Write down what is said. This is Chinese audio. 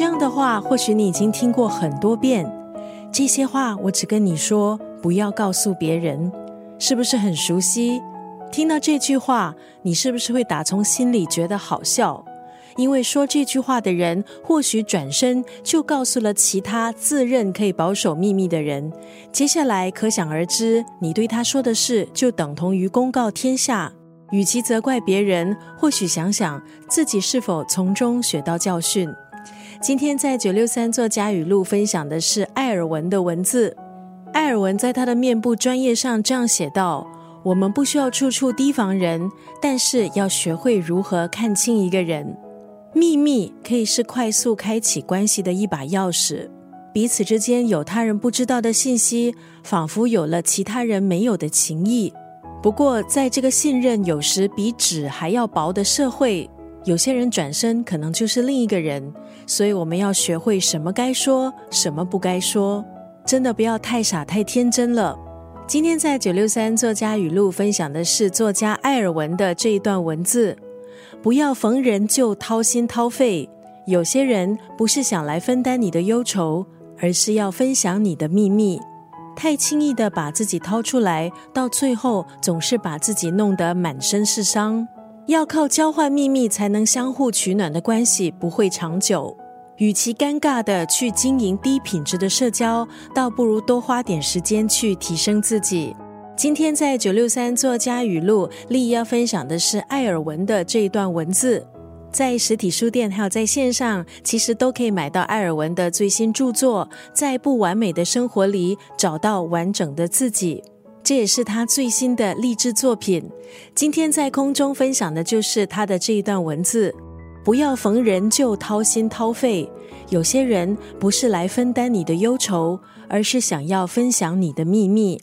这样的话，或许你已经听过很多遍。这些话我只跟你说，不要告诉别人，是不是很熟悉？听到这句话，你是不是会打从心里觉得好笑？因为说这句话的人，或许转身就告诉了其他自认可以保守秘密的人。接下来可想而知，你对他说的事就等同于公告天下。与其责怪别人，或许想想自己是否从中学到教训。今天在九六三作家语录分享的是艾尔文的文字。艾尔文在他的面部专业上这样写道：“我们不需要处处提防人，但是要学会如何看清一个人。秘密可以是快速开启关系的一把钥匙。彼此之间有他人不知道的信息，仿佛有了其他人没有的情谊。”不过，在这个信任有时比纸还要薄的社会，有些人转身可能就是另一个人，所以我们要学会什么该说，什么不该说。真的不要太傻太天真了。今天在九六三作家语录分享的是作家艾尔文的这一段文字：不要逢人就掏心掏肺。有些人不是想来分担你的忧愁，而是要分享你的秘密。太轻易的把自己掏出来，到最后总是把自己弄得满身是伤。要靠交换秘密才能相互取暖的关系不会长久。与其尴尬的去经营低品质的社交，倒不如多花点时间去提升自己。今天在九六三作家语录，丽要分享的是艾尔文的这一段文字。在实体书店还有在线上，其实都可以买到艾尔文的最新著作《在不完美的生活里找到完整的自己》，这也是他最新的励志作品。今天在空中分享的就是他的这一段文字：不要逢人就掏心掏肺，有些人不是来分担你的忧愁，而是想要分享你的秘密。